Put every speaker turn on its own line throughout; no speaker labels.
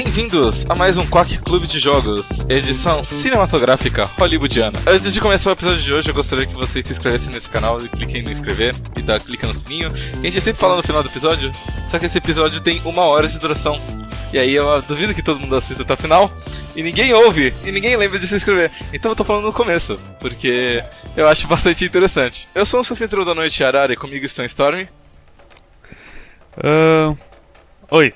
Bem-vindos a mais um Quack Clube de Jogos, edição cinematográfica hollywoodiana. Antes de começar o episódio de hoje, eu gostaria que vocês se inscrevessem nesse canal e cliquem no inscrever e dá clica no sininho. a gente sempre fala no final do episódio, só que esse episódio tem uma hora de duração. E aí eu duvido que todo mundo assista até o final. E ninguém ouve, e ninguém lembra de se inscrever. Então eu tô falando no começo, porque eu acho bastante interessante. Eu sou o Sofintro da Noite Arara e comigo estão Storm.
Uh... Oi.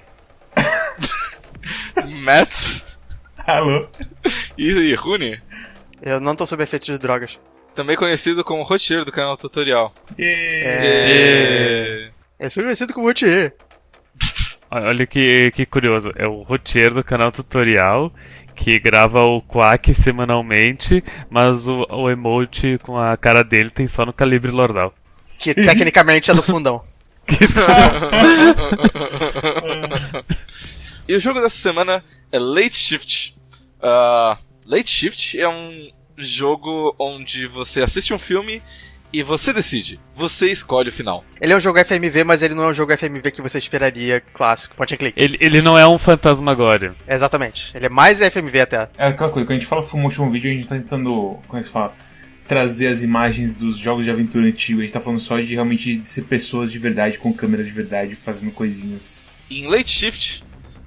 Matt.
Alô.
E, e Rune.
Eu não tô sob efeito de drogas.
Também conhecido como roteiro do canal Tutorial.
É... Eu sou conhecido como rotier.
Olha que, que curioso, é o roteiro do canal Tutorial que grava o Quack semanalmente, mas o, o emote com a cara dele tem só no calibre Lordal.
Que tecnicamente é do fundão.
e o jogo dessa semana é Late Shift. Uh, Late Shift é um jogo onde você assiste um filme e você decide. Você escolhe o final.
Ele é um jogo FMV, mas ele não é um jogo FMV que você esperaria clássico, point and click.
Ele, ele não é um fantasmagório.
Exatamente. Ele é mais FMV até.
É aquela coisa, quando a gente fala full motion video, a gente tá tentando, como é que se fala? Trazer as imagens dos jogos de aventura antigos. A gente tá falando só de realmente de ser pessoas de verdade, com câmeras de verdade, fazendo coisinhas.
Em Late Shift,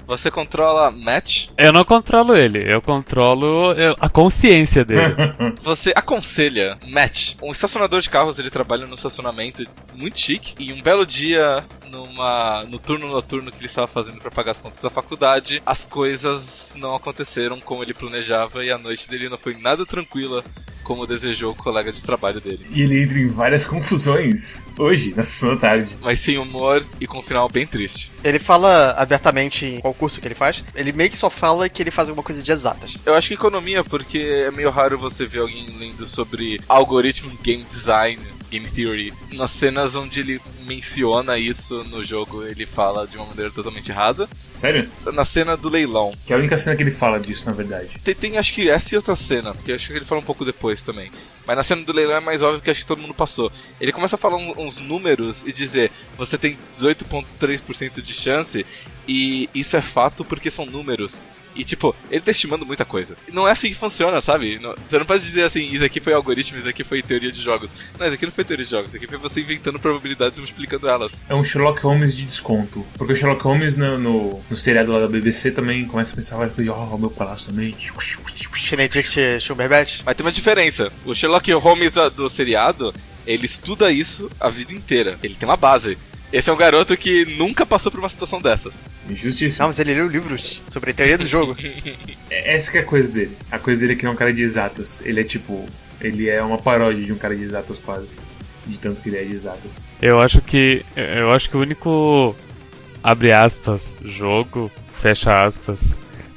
você controla Matt.
Eu não controlo ele, eu controlo a consciência dele.
você aconselha Matt, um estacionador de carros, ele trabalha no estacionamento muito chique, e um belo dia numa no turno noturno que ele estava fazendo para pagar as contas da faculdade, as coisas não aconteceram como ele planejava e a noite dele não foi nada tranquila como desejou o colega de trabalho dele.
E ele entra em várias confusões hoje, na sessão da tarde.
Mas sem humor e com um final bem triste.
Ele fala abertamente em qual curso que ele faz. Ele meio que só fala que ele faz alguma coisa de exatas.
Eu acho que economia, porque é meio raro você ver alguém lendo sobre algoritmo game design Game Theory, nas cenas onde ele menciona isso no jogo, ele fala de uma maneira totalmente errada.
Sério?
Na cena do leilão.
Que é a única cena que ele fala disso, na verdade.
Tem, tem acho que essa e outra cena, porque acho que ele fala um pouco depois também. Mas na cena do leilão é mais óbvio que acho que todo mundo passou. Ele começa a falar uns números e dizer: você tem 18,3% de chance, e isso é fato porque são números. E, tipo, ele tá estimando muita coisa. E não é assim que funciona, sabe? você não pode dizer assim, isso aqui foi algoritmo, isso aqui foi teoria de jogos. Não, isso aqui não foi teoria de jogos, isso aqui foi você inventando probabilidades e multiplicando elas.
É um Sherlock Holmes de desconto. Porque o Sherlock Holmes no, no, no seriado lá da BBC também começa a pensar, vai, ó, oh, meu palácio também.
Benedict Cumberbatch.
Mas tem uma diferença. O Sherlock Holmes do seriado, ele estuda isso a vida inteira. Ele tem uma base. Esse é um garoto que nunca passou por uma situação dessas.
Injustiça.
Não, mas ele leu livros sobre a teoria do jogo.
É, essa que é a coisa dele. A coisa dele é que não é um cara de exatas. Ele é tipo. Ele é uma paródia de um cara de exatas quase. De tanto que ele é de exatas.
Eu acho que. Eu acho que o único. Abre aspas, jogo, fecha aspas,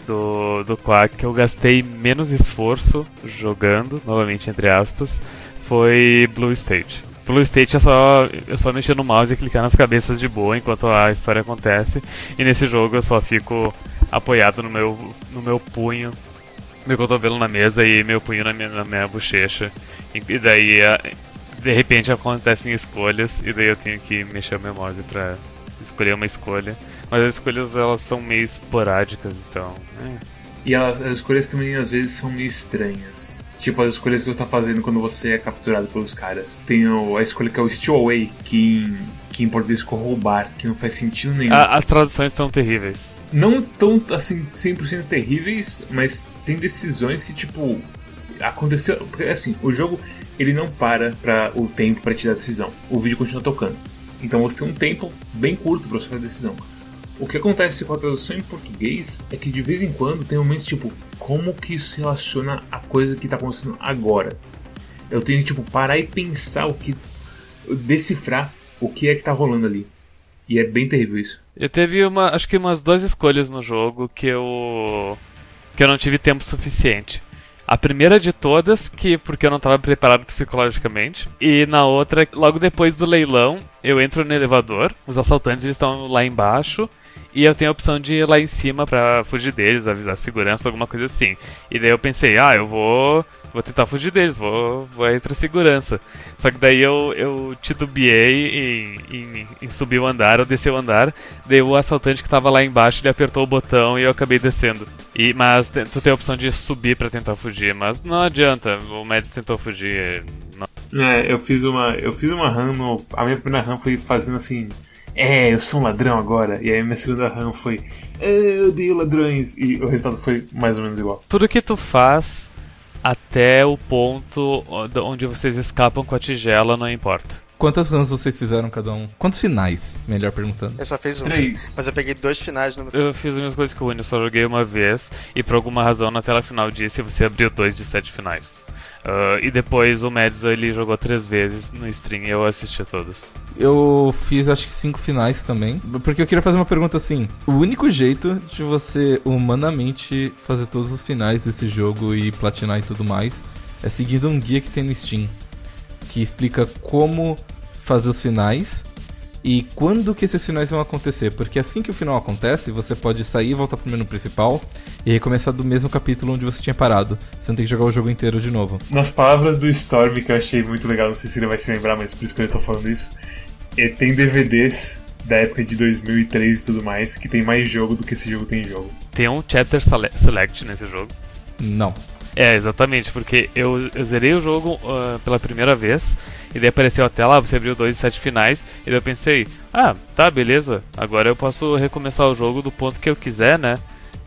do, do Quack que eu gastei menos esforço jogando, novamente entre aspas, foi Blue State. Blue State é só, é só mexer no mouse e clicar nas cabeças de boa enquanto a história acontece. E nesse jogo eu só fico apoiado no meu, no meu punho, meu cotovelo na mesa e meu punho na minha, na minha bochecha. E daí, de repente, acontecem escolhas e daí eu tenho que mexer meu mouse pra escolher uma escolha. Mas as escolhas elas são meio esporádicas, então. É.
E as escolhas também às vezes são meio estranhas. Tipo, as escolhas que você está fazendo quando você é capturado pelos caras. Tem a escolha que é o Steal Away, que em, que em português ficou roubar, que não faz sentido nenhum.
As traduções estão terríveis.
Não tão, assim, 100% terríveis, mas tem decisões que, tipo, aconteceu. Porque, assim, o jogo ele não para para o tempo para te dar decisão. O vídeo continua tocando. Então você tem um tempo bem curto para você fazer a decisão. O que acontece com a tradução em português é que de vez em quando tem momentos tipo, como que isso se relaciona à coisa que está acontecendo agora? Eu tenho que tipo, parar e pensar o que. decifrar o que é que está rolando ali. E é bem terrível isso.
Eu teve uma, acho que umas duas escolhas no jogo que eu que eu não tive tempo suficiente. A primeira de todas, que porque eu não estava preparado psicologicamente, e na outra, logo depois do leilão, eu entro no elevador, os assaltantes estão lá embaixo, e eu tenho a opção de ir lá em cima para fugir deles, avisar a segurança, alguma coisa assim. E daí eu pensei, ah, eu vou vou tentar fugir deles, vou, vou ir pra segurança. Só que daí eu, eu titubeei em, em, em subir o andar, eu desci o andar, daí o assaltante que tava lá embaixo, ele apertou o botão e eu acabei descendo. E, mas tu tem a opção de subir pra tentar fugir, mas não adianta, o Mads tentou fugir. Não.
É, eu fiz uma. Eu fiz uma run no. A minha primeira run foi fazendo assim. É, eu sou um ladrão agora. E aí minha segunda run foi. "É, Eu odeio ladrões. E o resultado foi mais ou menos igual.
Tudo que tu faz até o ponto onde vocês escapam com a tigela não importa.
Quantas runs vocês fizeram cada um? Quantos finais? Melhor perguntando.
Eu só fiz um.
Três.
Mas eu peguei dois finais no.
Eu fiz as mesmas coisas que o Uni, só joguei uma vez e por alguma razão na tela final disse você abriu dois de sete finais. Ah, e depois o Mads ele jogou três vezes no stream e eu assisti a todos.
Eu fiz acho que cinco finais também. Porque eu queria fazer uma pergunta assim. O único jeito de você humanamente fazer todos os finais desse jogo e platinar e tudo mais é seguindo um guia que tem no Steam. Que explica como fazer os finais e quando que esses finais vão acontecer. Porque assim que o final acontece, você pode sair e voltar pro menu principal e recomeçar do mesmo capítulo onde você tinha parado. Você não tem que jogar o jogo inteiro de novo.
Nas palavras do Storm, que eu achei muito legal, não sei se ele vai se lembrar, mas por isso que eu tô falando isso. E tem DVDs da época de 2003 e tudo mais, que tem mais jogo do que esse jogo tem jogo.
Tem um chapter sele- select nesse jogo.
Não.
É, exatamente, porque eu, eu zerei o jogo ah, pela primeira vez, e daí apareceu a tela, você abriu dois de sete finais, e daí eu pensei, ah, tá, beleza, agora eu posso recomeçar o jogo do ponto que eu quiser, né?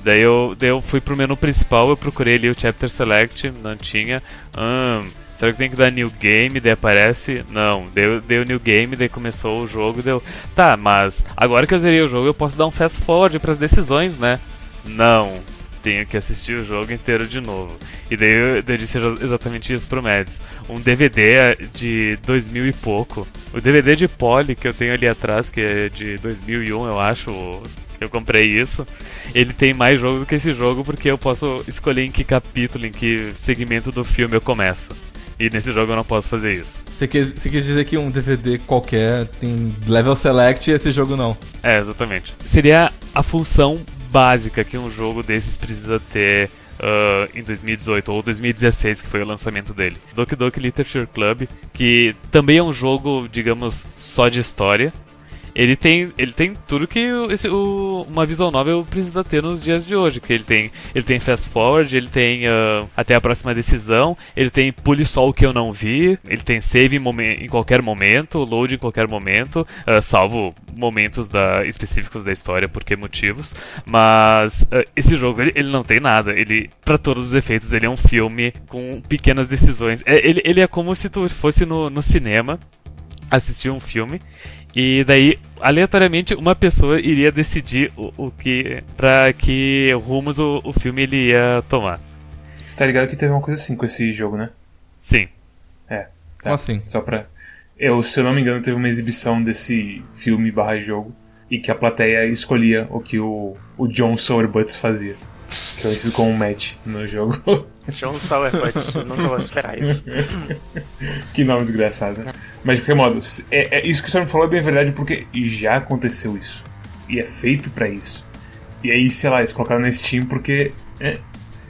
Daí eu, daí eu fui pro menu principal, eu procurei ali o Chapter Select, não tinha. Hum, será que tem que dar New Game? Daí aparece? Não. Deu, deu New Game, daí começou o jogo, deu. Tá, mas agora que eu zerei o jogo eu posso dar um fast forward pras decisões, né? Não. Tenho que assistir o jogo inteiro de novo. E daí eu, daí eu disse exa- exatamente isso pro Mads. Um DVD de 2000 e pouco. O DVD de Poly que eu tenho ali atrás, que é de 2001, eu acho. Eu comprei isso. Ele tem mais jogo do que esse jogo, porque eu posso escolher em que capítulo, em que segmento do filme eu começo. E nesse jogo eu não posso fazer isso.
Você quis, você quis dizer que um DVD qualquer tem level select e esse jogo não.
É, exatamente. Seria a função básica que um jogo desses precisa ter ah, em 2018 ou 2016, que foi o lançamento dele. Doki Doki Literature Club, que também é um jogo, digamos, só de história. Ele tem, ele tem tudo que esse, o- uma visual novel precisa ter nos dias de hoje. Que ele tem, ele tem fast forward, ele tem ah, até a próxima decisão, ele tem pule só o que eu não vi, ele tem save em, em qualquer momento, load em qualquer momento, ah, salvo momentos da- específicos da história, por que motivos. Mas ah, esse jogo ele, ele não tem nada. Ele, para todos os efeitos, ele é um filme com pequenas decisões. É, ele, ele é como se tu fosse no, no cinema assistir um filme e daí aleatoriamente uma pessoa iria decidir o, o que para que rumos o, o filme ele ia tomar.
Você tá ligado que teve uma coisa assim com esse jogo, né?
Sim.
Tá.
Como assim?
Só pra. Eu, se eu não me engano, teve uma exibição desse filme barra jogo e que a plateia escolhia o que o, o John Sowerbutts fazia. Que eu conhecido como match no jogo.
John eu nunca vou esperar isso.
que nome desgraçado, né? Mas de qualquer modo, é, é- isso que o Storm falou é bem verdade porque já aconteceu isso. E é feito pra isso. E aí, sei lá, eles colocaram na Steam porque. É,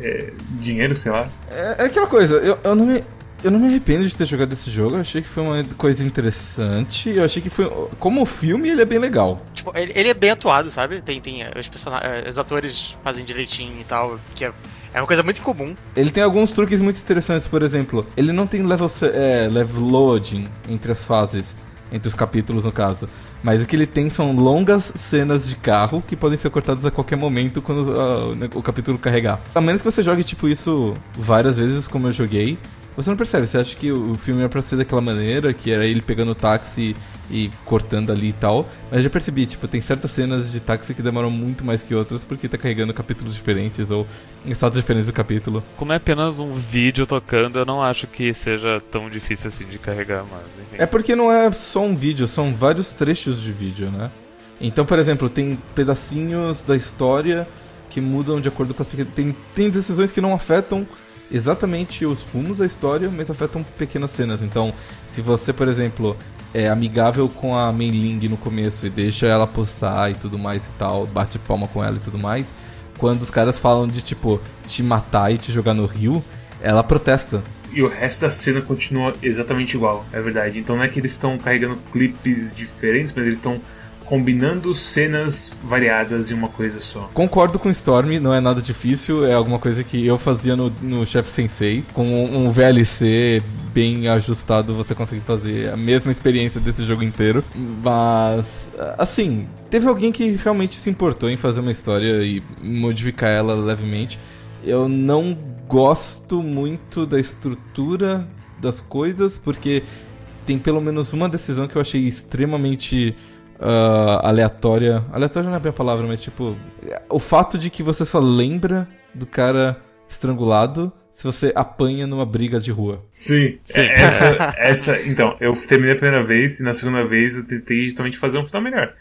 é, dinheiro, sei lá.
É, é aquela coisa, eu, eu não me. Eu não me arrependo de ter jogado esse jogo, eu achei que foi uma coisa interessante. Eu achei que foi. Como filme, ele é bem legal.
Tipo, ele, ele é bem atuado, sabe? Tem, tem eh, os, eh, os atores fazem direitinho e tal, que é, é uma coisa muito comum.
Ele tem alguns truques muito interessantes, por exemplo, ele não tem level, é, level loading entre as fases, entre os capítulos no caso. Mas o que ele tem são longas cenas de carro que podem ser cortadas a qualquer momento quando o ne- o capítulo carregar. A menos que você jogue tipo isso várias vezes, como eu joguei, você não percebe. Você acha que o filme era pra ser daquela maneira, que era ele pegando o táxi e cortando ali e tal. Mas já percebi, tipo, tem certas cenas de táxi que demoram muito mais que outras porque tá carregando capítulos diferentes ou estados diferentes do capítulo.
Como é apenas um vídeo tocando, eu não acho que seja tão difícil assim de carregar, mas enfim.
É porque não é só um vídeo, são vários trechos de vídeo, né? Então, por exemplo, tem pedacinhos da história que mudam de acordo com as pequenas. Tem, tem decisões que não afetam exatamente os rumos da história, mas afetam pequenas cenas. Então, se você, por exemplo, é amigável com a Mei Ling no começo e deixa ela postar e tudo mais e tal, bate palma com ela e tudo mais, quando os caras falam de tipo te matar e te jogar no rio, ela protesta.
E o resto da cena continua exatamente igual, é verdade. Então não é que eles estão carregando clipes diferentes, mas eles estão combinando cenas variadas em uma coisa só.
Concordo com Storm, não é nada difícil, é alguma coisa que eu fazia no, no Chef Sensei. Com um VLC bem ajustado, você consegue fazer a mesma experiência desse jogo inteiro. Mas, assim, teve alguém que realmente se importou em fazer uma história e modificar ela levemente. Eu não gosto muito da estrutura das coisas, porque tem pelo menos uma decisão que eu achei extremamente uh, aleatória. Aleatória não é bem a palavra, mas tipo. O fato de que você só lembra do cara estrangulado se você apanha numa briga de rua.
Sim,
Sim.
É, Essa, essa, então, eu terminei a primeira vez e na segunda vez eu tentei justamente fazer um final melhor.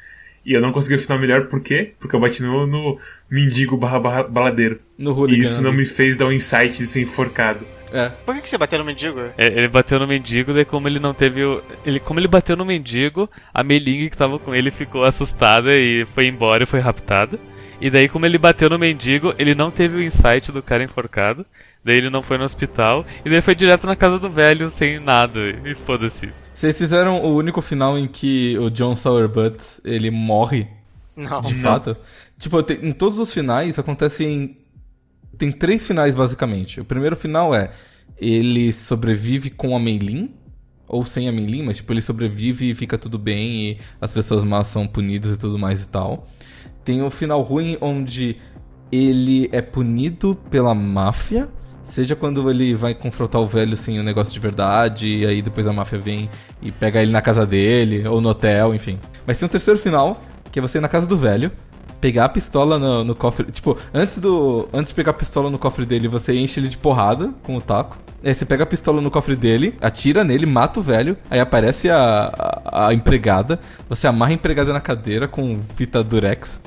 E eu não consegui o final melhor, por quê? Porque eu bati no, no mendigo barra, barra baladeiro.
No
E isso não me fez dar um insight de ser enforcado.
É.
Por que, que você bateu no mendigo?
É, Ele bateu no mendigo, daí como ele não teve o. Ele, como ele bateu no mendigo, a Meling que tava com ele ficou assustada e foi embora e foi raptada. E daí, como ele bateu no mendigo, ele não teve o insight do cara enforcado. Daí ele não foi no hospital. E daí foi direto na casa do velho sem nada. E foda-se.
Vocês fizeram o único final em que o John Sourbutt ele morre,
Não.
de
Não.
fato. Tipo, tem- em todos os finais acontecem. Tem três finais basicamente. O primeiro final é ele sobrevive com a Meilin, ou sem a Meilin, mas tipo, ele sobrevive e fica tudo bem e as pessoas más são punidas e tudo mais e tal. Tem o final ruim onde ele é punido pela máfia, seja quando ele vai confrontar o velho sem o negócio de verdade, e aí depois a máfia vem e pega ele na casa dele, ou no hotel, enfim. Mas tem um terceiro final, que é você ir na casa do velho, pegar a pistola no, no cofre. Tipo, antes do. Antes de pegar a pistola no cofre dele, você enche ele de porrada com o taco. Aí você pega a pistola no cofre dele, atira nele, mata o velho. Aí aparece a, a, a empregada. Você amarra a empregada na cadeira com fita durex.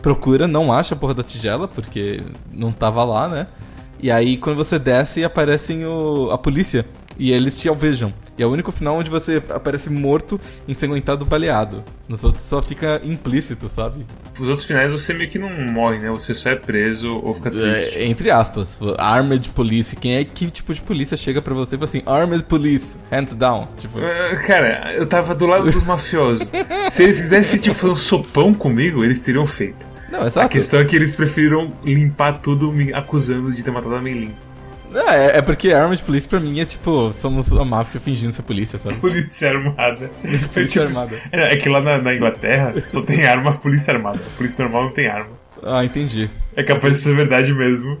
Procura, não acha a porra da tigela, porque não tava lá, né? E aí quando você desce, aparecem o, a polícia. E eles te alvejam. E é o único final onde você aparece morto, ensanguentado, baleado. Nos outros só fica implícito, sabe?
Os outros finais você meio que não morre, né? Você só é preso ou fica triste.
É, entre aspas, Armed Police. Quem é que tipo de polícia chega pra você e fala assim, Armed Police, hands down? Tipo,
Ah, Cara, eu tava do lado dos mafiosos. Se eles quisessem tipo, fazer um sopão comigo, eles teriam feito.
não,
A questão é que eles preferiram limpar tudo me acusando de ter matado a Meilin.
É, é porque Armed Police pra mim é tipo, somos a máfia fingindo ser polícia, sabe?
Polícia armada.
Polícia
Tipo,
armada.
É que lá na, na Inglaterra só tem arma polícia armada. Polícia normal não tem arma.
Ah, entendi.
É capaz de ser verdade mesmo.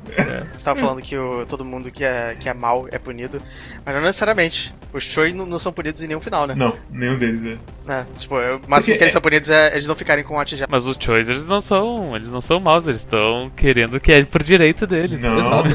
Você tava falando que o, todo mundo que é, que é mal é punido. Mas não necessariamente. Os Choi não, não são punidos em nenhum final, né?
Não, nenhum deles é.
É, tipo, é, o máximo
Porque
que eles
é-
são punidos é eles não ficarem com a tigela.
Mas os Choice, eles não são. Eles não são maus, eles estão querendo que é por direito deles.
Não,
Exato.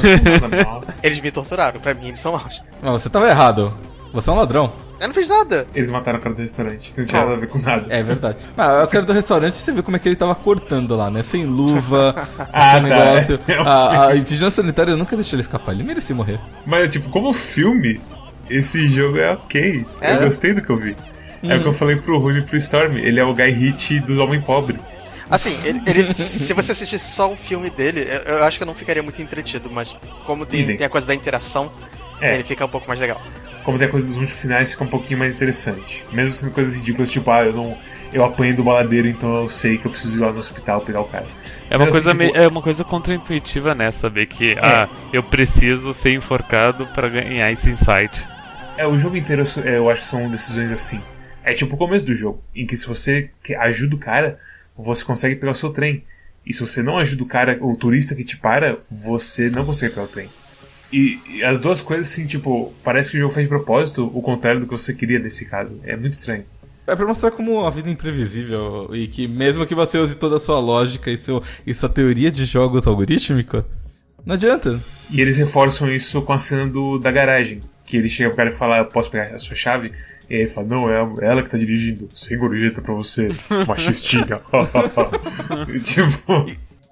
não.
Eles me torturaram, pra mim eles são maus.
Mas você tava errado. Você é um ladrão.
Eu não fiz nada.
Eles mataram o cara do restaurante, não tinha nada a ver com nada.
É verdade. Mas eu quero do restaurante você vê como é que ele tava cortando lá, né? Sem luva,
Ah,
sem
tá.
negócio.
É,
A, a vigilância sanitária nunca deixou ele escapar. Ele merecia morrer.
Mas, tipo, como filme, esse jogo é ok.
É?
Eu gostei do que eu vi. É o que eu falei pro Rune e pro Storm. Ele é o guy hit dos homens pobres.
Assim, ele, ele- se você assistisse só um filme dele, eu, eu acho que eu não ficaria muito entretido, mas como tem, tem a coisa da interação,
É.
ele fica um pouco mais legal.
Como tem a coisa dos múltiplos finais, fica um pouquinho mais interessante. Mesmo sendo coisas ridículas, tipo, ah, eu não. Eu apanhei do baladeiro, então eu sei que eu preciso ir lá no hospital pegar o cara.
É uma,
Mas,
coisa
tipo-
é uma coisa contraintuitiva, né? Saber que, ah, eu preciso ser enforcado pra ganhar esse insight.
É, o jogo inteiro eu- acho que são decisões assim. É tipo o começo do jogo, em que se você que- ajuda o cara, você consegue pegar o seu trem. E se você não ajuda o cara, o turista que te para, você não consegue pegar o trem. E, e as duas coisas, assim, tipo, parece que o jogo fez de propósito o contrário do que você queria nesse caso. É muito estranho.
É pra mostrar como a vida é imprevisível e que mesmo que você use toda a sua lógica e, seu, e sua teoria de jogos algorítmica, não adianta.
E eles reforçam isso com a cena do, da garagem. Que ele chega pro cara e fala, eu posso pegar a sua chave? E aí ele fala, não, é ela que tá dirigindo. Sem gorjeta pra você, machistinha. Tipo,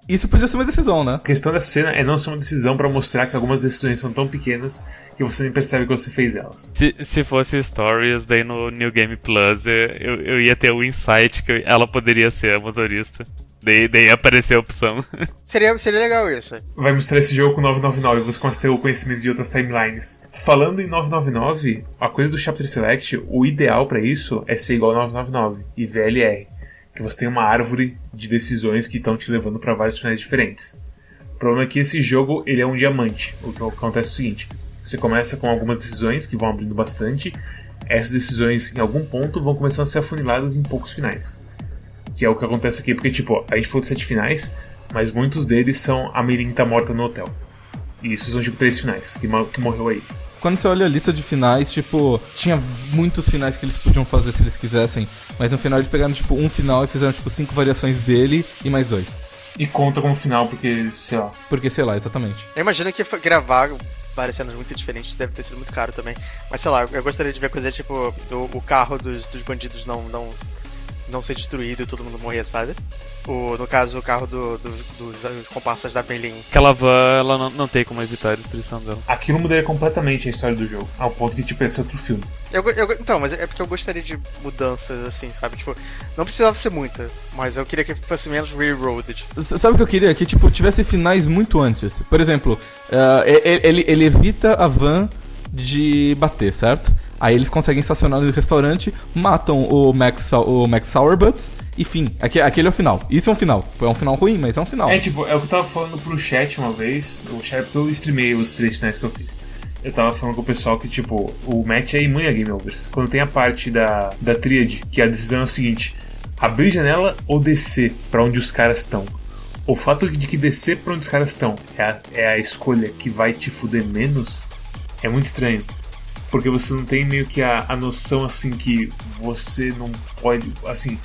Isso podia ser uma decisão, né?
A questão da cena é não ser uma decisão pra mostrar que algumas decisões são tão pequenas que você nem percebe que você fez elas.
Se, se fosse Stories, daí no New Game Plus eh, eu, eu ia ter o insight que ela poderia ser a motorista. Daí, daí ia aparecer a opção.
Seria, seria legal isso.
Vai mostrar esse jogo com 999 e você começa a ter o conhecimento de outras timelines. Falando em 999, a coisa do Chapter Select, o ideal pra isso é ser igual ao 999 e VLR. Que você tem uma árvore de decisões que estão te levando pra vários finais diferentes. O problema é que esse jogo ele é um diamante. O que acontece é o seguinte: você começa com algumas decisões que vão abrindo bastante. Essas decisões, em algum ponto, vão começando a ser afuniladas em poucos finais. Que é o que acontece aqui, porque, tipo, a gente falou de sete finais, mas muitos deles são a Mirin tá morta no hotel. E isso são, tipo, três finais que morreu aí.
Quando você olha a lista de finais, tipo, tinha muitos finais que eles podiam fazer se eles quisessem, mas no final eles pegaram, tipo, um final e fizeram, tipo, cinco variações dele e mais dois.
E conta como final, porque, sei lá.
Porque, sei lá, exatamente.
Eu imagino que gravar várias cenas muito diferentes deve ter sido muito caro também. Mas sei lá, eu gostaria de ver coisa tipo o, o carro dos, dos bandidos não, não, não ser destruído e todo mundo morrer, sabe? O, no caso, o carro do, do- dos, dos comparsas da Berlim.
Aquela van, ela não, não tem como evitar a destruição dela.
Aquilo mudaria completamente a história do jogo, ao ponto que, tipo, esse é outro filme.
Eu, eu, então, mas é porque eu gostaria de mudanças assim, sabe? Tipo, não precisava ser muita, mas eu queria que fosse menos railroaded.
S- Sabe o que eu queria? Que, tipo, tivesse finais muito antes. Por exemplo, e- ele, ele evita a van de bater, certo? Aí eles conseguem estacionar no restaurante, matam o Max, o Max Sourbuts, e fim. Aque- Aquele é o final. Isso é um final. É um final ruim, mas é um final.
É, tipo, é o que eu tava falando pro chat uma vez, o chat, porque eu streamei os três finais que eu fiz. Eu tava falando com o pessoal que, tipo, o match é imune a game overs. Quando tem a parte da, da tríade, que a decisão é o seguinte: abrir janela ou descer pra onde os caras estão. O fato de que descer pra onde os caras estão é a, é a escolha que vai te fuder menos é muito estranho. Porque você não tem meio que a, a noção assim que você não pode. Assim,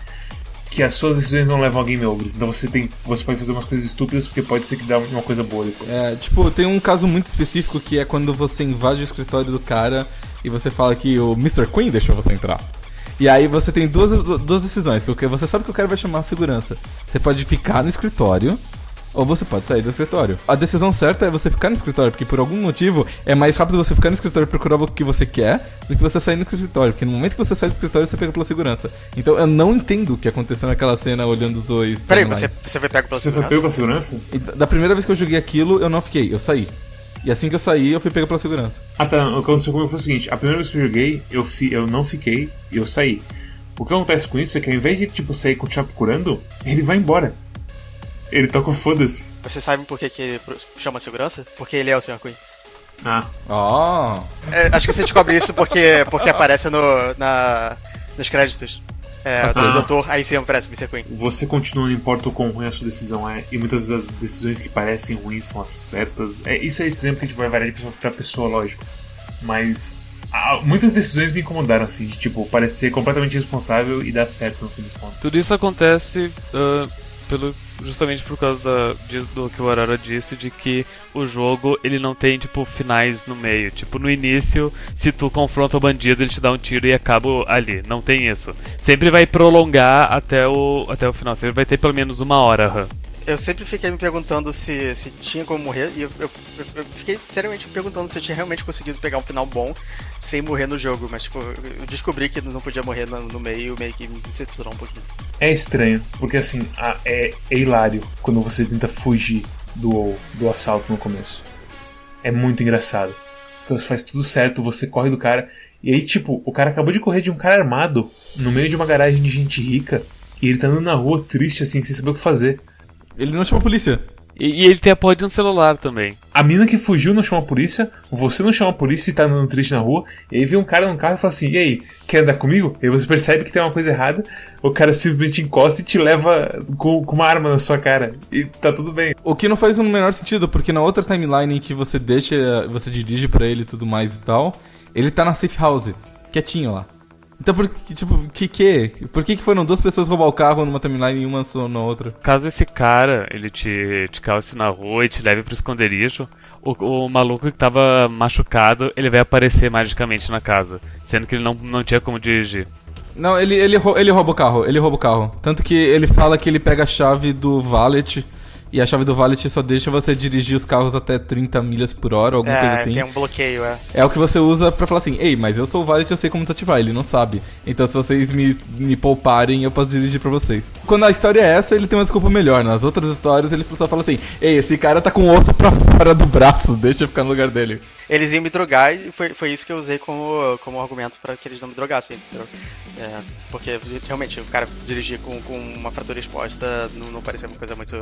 que as suas decisões não levam a game overs. Então você tem. Você pode fazer umas coisas estúpidas porque pode ser que dá uma coisa boa depois.
É, tipo, tem um caso muito específico que é quando você invade o escritório do cara e você fala que o Mr. Queen deixou você entrar. E aí você tem duas, duas decisões, porque você sabe que o cara vai chamar a segurança. Você pode ficar no escritório, ou você pode sair do escritório. A decisão certa é você ficar no escritório, porque por algum motivo é mais rápido você ficar no escritório e procurar o que você quer do que você sair no escritório. Porque no momento que você sai do escritório, você pega pela segurança. Então eu não entendo o que aconteceu naquela cena olhando os dois.
Peraí, você, você foi pego pela
Você foi
segurança?
pego com a segurança?
E da da primeira vez que eu joguei aquilo, eu não fiquei, eu saí. E assim que eu saí, eu fui pego pela segurança.
Ah tá, o que aconteceu comigo foi o seguinte: a primeira vez que eu joguei, eu, fi, eu não fiquei e eu saí. O que acontece com isso é que ao invés de tipo sair e continuar procurando, ele vai embora. Ele toca o foda-se.
Você sabe por que, que ele chama segurança? Porque ele é o Sr. Queen.
Ah,
Ó.
É, acho que você descobre isso porque, porque aparece no, na, nos créditos. É, do
Ah.
doutor, aí sim aparece Mr. Queen.
você continua, não importa o quão ruim a sua decisão é, e muitas das decisões que parecem ruins são as certas. É, isso é estranho porque tipo, vai variar de pessoa pra pessoa, lógico. Mas ah, muitas decisões me incomodaram, assim, de tipo, parecer completamente irresponsável e dar certo no fim dos contos.
Tudo isso acontece ah, pelo, justamente por causa da, de- do que o Arara disse, de que o jogo ele não tem tipo finais no meio. Tipo, no início, se tu confronta o bandido, ele te dá um tiro e acaba ali. Não tem isso. Sempre vai prolongar até o, até o final. Sempre vai ter pelo menos uma hora, Han.
Eu sempre fiquei me perguntando se, se tinha como morrer, e eu, eu, eu- fiquei seriamente me perguntando se eu tinha realmente conseguido pegar um final bom sem morrer no jogo, mas tipo, eu descobri que não podia morrer no, no meio, meio que me decepcionou um pouquinho.
É estranho, porque assim, a- é, é hilário quando você tenta fugir do, do assalto no começo. É muito engraçado. Então você faz tudo certo, você corre do cara, e aí, tipo, o cara acabou de correr de um cara armado no meio de uma garagem de gente rica, e ele tá andando na rua triste, assim, sem saber o que fazer.
Ele não chama a polícia.
E, e ele tem a porra de um celular também.
A mina que fugiu não chama a polícia, você não chama a polícia e tá andando triste na rua, e aí vem um cara no carro e fala assim: E aí, quer andar comigo? E aí você percebe que tem uma coisa errada, o cara simplesmente encosta e te leva com, com uma arma na sua cara, e tá tudo bem.
O que não faz o menor sentido, porque na outra timeline em que você deixa, você dirige pra ele e tudo mais e tal, ele tá na safe house, quietinho lá. Então por que, tipo, que que? Por que que foram duas pessoas roubar o carro numa timeline e uma na outra?
Caso esse cara, ele te, te calce na rua e te leve pro esconderijo, o, o maluco que tava machucado, ele vai aparecer magicamente na casa. Sendo que ele não, não tinha como dirigir.
Não, ele, ele, ele rouba o carro, ele rouba o carro. Tanto que ele fala que ele pega a chave do valet E a chave do Valet só deixa você dirigir os carros até 30 milhas por hora, alguma coisa
É,
assim.
tem um bloqueio, é.
É o que você usa pra falar assim, ei, mas eu sou o Valet, eu sei como desativar, ele não sabe. Então se vocês me, me pouparem, eu posso dirigir pra vocês. Quando a história é essa, ele tem uma desculpa melhor. Nas outras histórias, ele só fala assim, ei, esse cara tá com o osso pra fora do braço, deixa eu ficar no lugar dele.
Eles iam me drogar e foi, foi isso que eu usei como, como argumento pra que eles não me drogassem? É, porque realmente o cara dirigir com, com uma fratura exposta não, não parecia uma coisa muito,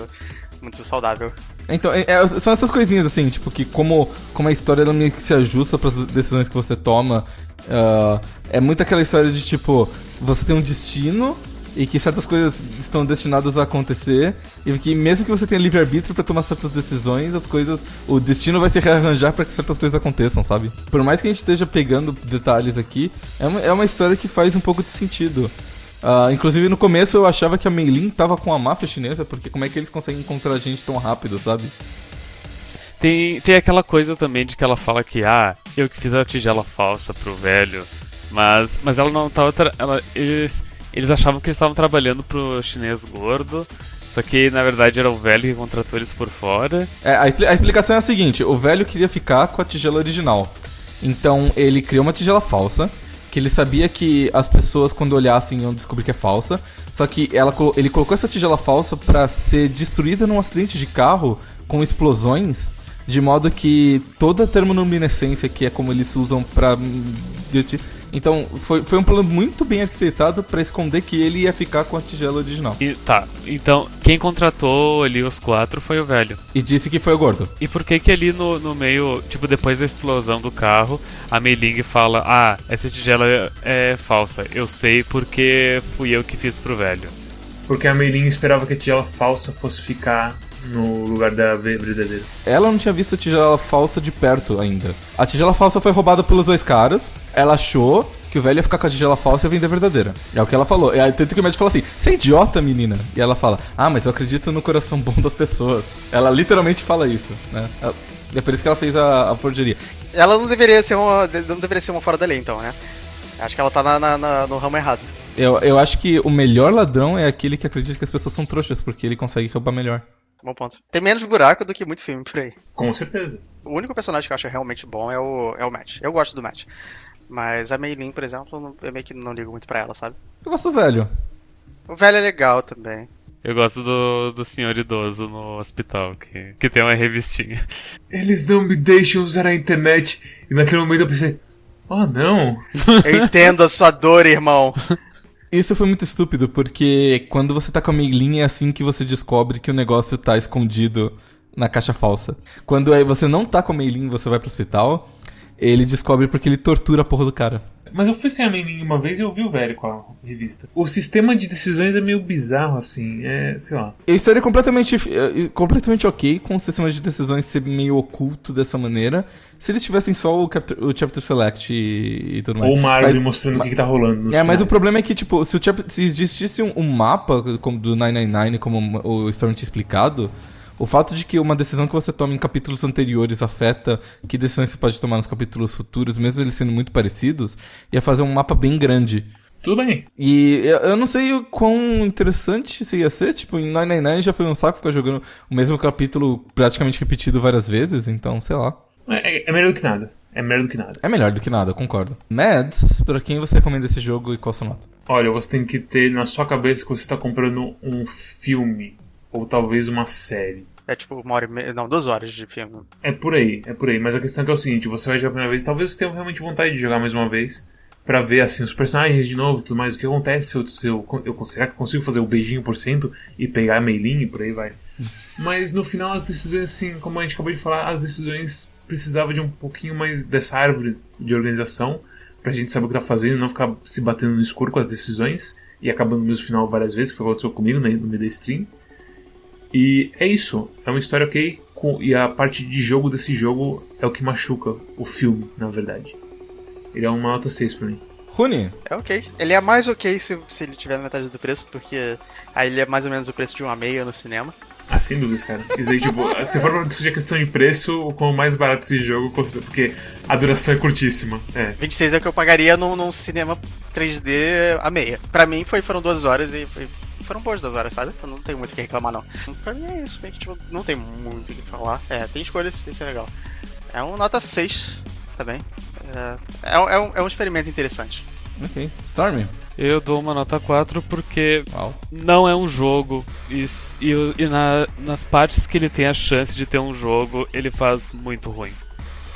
muito saudável.
Então, é- é- são essas coisinhas assim, tipo, que como, como a história que se ajusta para as decisões que você toma. ah, é muito aquela história de tipo, você tem um destino e que certas coisas estão destinadas a acontecer e que mesmo que você tenha livre-arbítrio para tomar certas decisões, as coisas, o destino vai se rearranjar para que certas coisas aconteçam, sabe? Por mais que a gente esteja pegando detalhes aqui, é uma, é uma história que faz um pouco de sentido. Ah, inclusive no começo eu achava que a Meilin tava com a máfia chinesa, porque como é que eles conseguem encontrar gente tão rápido, sabe?
Tem, tem aquela coisa também de que ela fala que, ah, eu que fiz a tigela falsa pro velho, mas, mas ela não tava. tra- Ela, eles, eles achavam que eles estavam trabalhando pro chinês gordo, só que na verdade era o velho que contratou eles por fora.
É, a, a explicação é a seguinte: o velho queria ficar com a tigela original. Então ele criou uma tigela falsa, que ele sabia que as pessoas, quando olhassem, iam descobrir que é falsa. Só que ela, ele colocou essa tigela falsa pra ser destruída num acidente de carro com explosões, de modo que toda a termoluminescência, que é como eles usam pra. Então foi, foi um plano muito bem arquitetado pra esconder que ele ia ficar com a tigela original.
E tá, então quem contratou ali os quatro foi o velho.
E disse que foi o gordo.
E por que que ali no, no meio, tipo, depois da explosão do carro, a Mei Ling fala, ah, essa tigela é, é falsa, eu sei porque fui eu que fiz pro velho.
Porque a Meilin esperava que a tigela falsa fosse ficar no lugar da ve- verdadeira.
Ela não tinha visto a tigela falsa de perto ainda. A tigela falsa foi roubada pelos dois caras. Ela achou que o velho ia ficar com a tigela falsa e ia vender verdadeira. É o que ela falou. E aí, tanto que o médico falou assim: Você é idiota, menina? E ela fala: Ah, mas eu acredito no coração bom das pessoas. Ela literalmente fala isso, né? Ela- É por isso que ela fez a, a forgeria.
Ela não deveria ser uma. não deveria ser uma fora da lei, então, né? Acho que ela tá na, na- na- no ramo errado.
Eu, eu acho que o melhor ladrão é aquele que acredita que as pessoas são trouxas, porque ele consegue roubar melhor.
Bom ponto. Tem menos buraco do que muito filme por aí.
Com certeza.
O único personagem que eu acho realmente bom é o, é o Matt. Eu gosto do Matt. Mas a Meilin, por exemplo, eu meio que não ligo muito pra ela, sabe?
Eu gosto do velho.
O velho é legal também.
Eu gosto do, do senhor idoso no hospital, que, que tem uma revistinha.
Eles não me deixam usar a internet. E naquele momento eu pensei, oh não.
Eu entendo a sua dor, irmão.
Isso foi muito estúpido, porque quando você tá com a Meilin é assim que você descobre que o negócio tá escondido na caixa falsa. Quando aí você não tá com a Meilin e você vai pro hospital, ele descobre porque ele tortura a porra do cara.
Mas eu fui sem a Meilin uma vez e eu vi o velho com a revista. O sistema de decisões é meio bizarro, assim. É, sei lá.
Eu estaria completamente, eh, completamente ok com o sistema de decisões ser meio oculto dessa maneira, se eles tivessem só o, capture- o Chapter Select e, e tudo mais.
Ou uma árvore
Mas-
mostrando o que, que tá rolando.
É, mas o
finais.
problema é que, tipo, se, o chap- se existisse um, um mapa como do 999, como o Storm tinha explicado, o fato de que uma decisão que você toma em capítulos anteriores afeta que decisões você pode tomar nos capítulos futuros, mesmo eles sendo muito parecidos, ia fazer um mapa bem grande.
Tudo bem.
E eu não sei o quão interessante isso ia ser, tipo, em 999 já foi um saco ficar jogando o mesmo capítulo praticamente repetido várias vezes, então, sei lá.
É, é- é melhor do que nada. É melhor do que nada.
É melhor do que nada, eu concordo. Mads, pra quem você recomenda esse jogo e qual sua nota?
Olha, você tem que ter na sua cabeça que você está comprando um filme. Ou talvez uma série.
É tipo uma hora e meia. Não, duas horas de filme.
É por aí, é por aí. Mas a questão é que é o seguinte: você vai jogar a primeira vez, talvez você tenha realmente vontade de jogar mais uma vez. Pra ver assim os personagens de novo e tudo mais. O que acontece se eu, se eu, eu- será que eu consigo fazer o beijinho por cento e pegar a Meilin e por aí vai. Mas no final as decisões, assim, como a gente acabou de falar, as decisões precisavam de um pouquinho mais dessa árvore de organização pra gente saber o que tá fazendo e não ficar se batendo no escuro com as decisões e acabando no mesmo final várias vezes, que foi o que aconteceu comigo né, no meio da stream. E é isso, é uma história ok, com, e a parte de jogo desse jogo é o que machuca o filme, na verdade. Ele é uma nota 6 pra mim.
Rune,
É ok. Ele é mais ok se, se ele tiver na metade do preço, porque aí ele é mais ou menos o preço de uma meia no cinema.
Ah, sem dúvidas, cara. Isso aí, tipo, se for pra discutir a questão de preço, o quão mais barato esse jogo, porque a duração é curtíssima. É.
26 é o que eu pagaria num, num cinema 3D a meia. Pra mim foi, foram duas horas e foi, foram boas das horas, sabe? Eu não tenho muito o que reclamar, não. Pra mim é isso, meio que, tipo, não tem muito o que falar. É, tem escolhas, isso é legal. É um nota 6 também. É, é, um- é um, é um experimento interessante.
Ok. Stormy?
Eu dou uma nota 4 porque
Uau.
não é um jogo e, e, e na- nas partes que ele tem a chance de ter um jogo, ele faz muito ruim.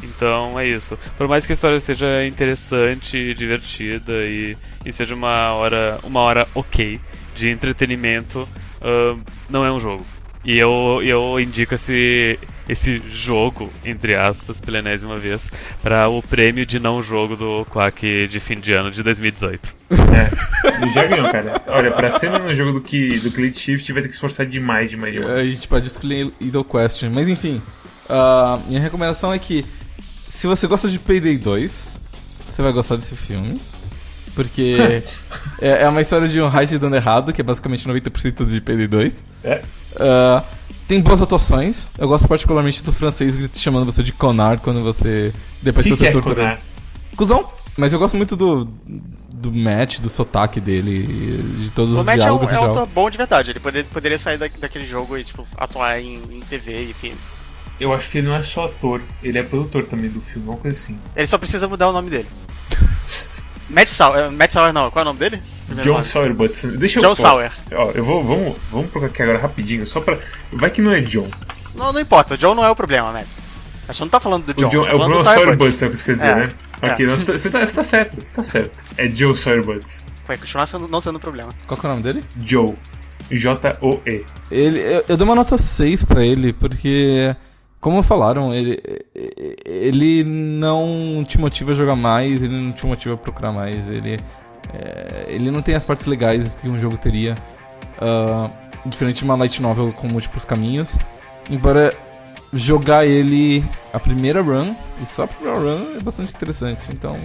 Então é isso. Por mais que a história seja interessante, divertida e, e seja uma hora, uma hora ok de entretenimento, ahn, não é um jogo. E eu, eu indico esse, esse jogo, entre aspas, pela enésima vez, para o prêmio de não jogo do Quack de fim de ano de 2018.
É, ele já ganhou, cara. Olha, pra ser no jogo do que do Elite Shift vai ter que se esforçar demais, demais, demais.
A gente pode escolher Idol Question. Mas enfim, ah, minha recomendação é que se você gosta de Payday 2, você vai gostar desse filme. Porque é, é uma história de um heist dando errado, que é basicamente 90% de Payday 2.
É.
Ah, tem boas atuações. Eu gosto particularmente do francês grit- chamando você de Conar quando você.
O
Depois
que,
que
que
você
é
tortura.
Conar?
Cusão! Mas eu gosto muito do. do Matt, do sotaque dele, de todos
O
os
Matt é um,
diálogos
é
em
um
geral.
ator bom de verdade. Ele poderia, poderia sair da- daquele jogo e, tipo, atuar em, em TV e filme.
Eu acho que ele não é só ator, ele é produtor também do filme, uma coisa assim.
Ele só precisa mudar o nome dele. Matt Sauer, Matt Sauer não, qual é o nome dele? Primeiro
John
nome.
Sawyer Butson. Deixa eu.
John Sauer.
Ó, eu vou. Vamos, vamos procurar aqui agora rapidinho, só pra. Vai que não é John.
Não, não importa, o John não é o problema, Matt. A gente não tá falando do John,
o John
gente
é
tá
o
do Sauer.
Butson, é o que você quer dizer,
É,
né?
é.
Aqui, não, você, tá, você, tá, você tá certo, você tá certo. É Joe Sawyer Butts.
Vai continuar sendo, não sendo um problema.
Qual que é o nome dele?
Joe. J-O-E.
Ele, eu, eu dou uma nota 6 pra ele, porque, como falaram, ele, ele não te motiva a jogar mais, ele não te motiva a procurar mais, ele, é, ele não tem as partes legais que um jogo teria, ah, diferente de uma light novel com múltiplos caminhos, embora jogar ele a primeira run, e só a primeira run é bastante interessante, então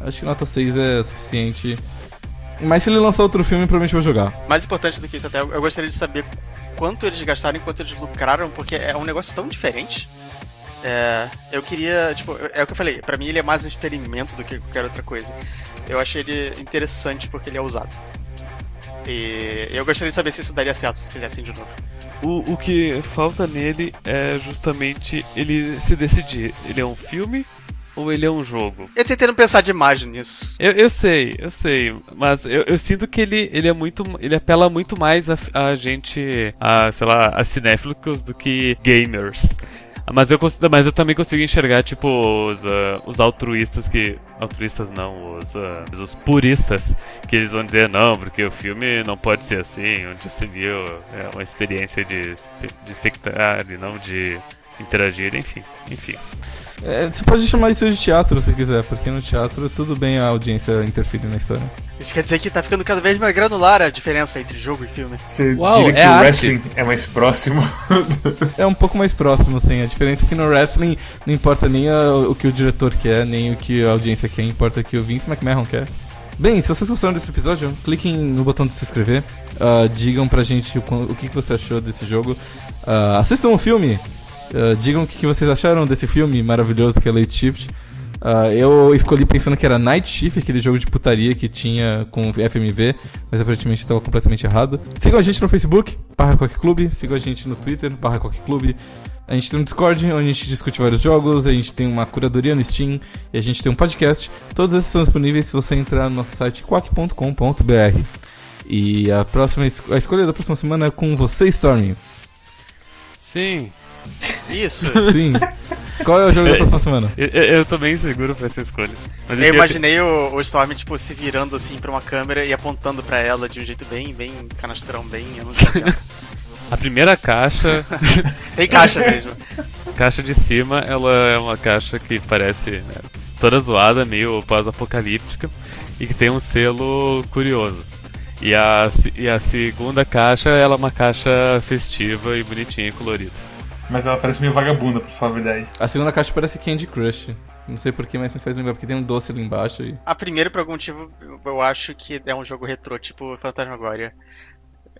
acho que nota 6 é suficiente. Mas se ele lançar outro filme, provavelmente eu vou jogar.
Mais importante do que isso até, eu gostaria de saber quanto eles gastaram e quanto eles lucraram, porque é um negócio tão diferente. É, eu queria, tipo, é o que eu falei, pra mim ele é mais um experimento do que qualquer outra coisa. Eu achei ele interessante porque ele é usado. E eu gostaria de saber se isso daria certo se fizessem de novo.
O, o que falta nele é justamente ele se decidir. Ele é um filme ou ele é um jogo?
Eu tentei não pensar demais nisso.
Eu, eu sei, eu sei, mas eu, eu sinto que ele, ele é muito. Ele apela muito mais a, a gente, a, sei lá, a cinéfilos do que gamers. Mas eu, cons- mas eu também consigo enxergar, tipo, os, ah, os altruístas que. Altruístas não, os, ah, os puristas, que eles vão dizer, não, porque o filme não pode ser assim, onde se viu é uma experiência de, de espectar e não de interagir, enfim, enfim.
É, você pode chamar isso de teatro se quiser, porque no teatro tudo bem a audiência interferir na história.
Isso quer dizer que tá ficando cada vez mais granular a diferença entre jogo e filme.
Você
Uau,
diria que
é
o
arte.
wrestling é mais próximo.
É um pouco mais próximo, sim. A diferença é que no wrestling não importa nem a- o que o diretor quer, nem o que a audiência quer, importa o que o Vince McMahon quer. Bem, se vocês gostaram desse episódio, cliquem no botão de se inscrever. ah, digam pra gente o, o que que você achou desse jogo. ah, assistam o filme. Ah, digam o que vocês acharam desse filme maravilhoso que é Late Shift. Ah, eu escolhi pensando que era Night Shift, aquele jogo de putaria que tinha com FMV, mas aparentemente estava completamente errado. Sigam a gente no Facebook, barra Quack Clube. Sigam a gente no Twitter, barra Quack Clube. A gente tem um Discord, onde a gente discute vários jogos, a gente tem uma curadoria no Steam e a gente tem um podcast. Todos esses estão disponíveis se você entrar no nosso site quack.com.br. E a próxima a escolha da próxima semana é com você, Stormy.
Sim,
Isso.
Sim. Qual é o jogo da próxima semana?
eu, eu, eu tô bem seguro pra essa escolha. Mas
Eu imaginei o, o Storm, tipo, se virando assim pra uma câmera e apontando pra ela de um jeito bem, bem canastrão, bem. Eu não sei.
A primeira caixa,
Tem caixa mesmo.
caixa de cima, ela é uma caixa que parece né, toda zoada, meio pós-apocalíptica, e que tem um selo curioso. E a, e a segunda caixa, ela é uma caixa festiva e bonitinha e colorida.
Mas ela parece meio vagabunda, pra falar a verdade.
A segunda caixa parece Candy Crush. Não sei porquê, mas me faz lembrar, porque tem um doce ali embaixo e.
A primeira, por algum motivo, eu- acho que é um jogo retrô, tipo Fantasmagoria.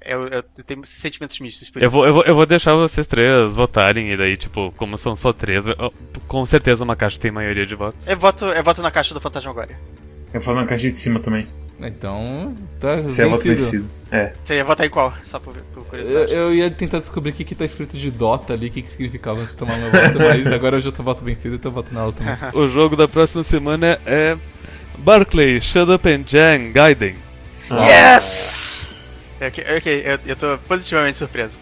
Eu, eu, eu tenho sentimentos mistos por
Eu
isso.
vou, eu, vou, eu vou deixar vocês três votarem, e daí, tipo, como são só três, eu- com certeza uma caixa tem maioria de votos.
Eu voto, eu voto na caixa do Fantasmagoria.
Eu falo na caixa de cima também.
Então, tá
Você é voto vencido. É.
Você ia votar em qual? Só por, por
Eu,
curiosidade.
eu ia tentar descobrir o que, que tá escrito de Dota ali, o que, que significava se tomar meu voto, mas agora eu já tô voto vencido, então eu voto nela também.
O jogo da próxima semana é Barclay, Shut Up and Jang Gaiden.
Ah,
Yes! Ok, ok, eu, eu tô positivamente surpreso.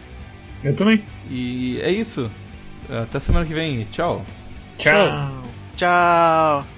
Eu também.
E é isso. Até semana que vem. Tchau.
Tchau.
Tchau!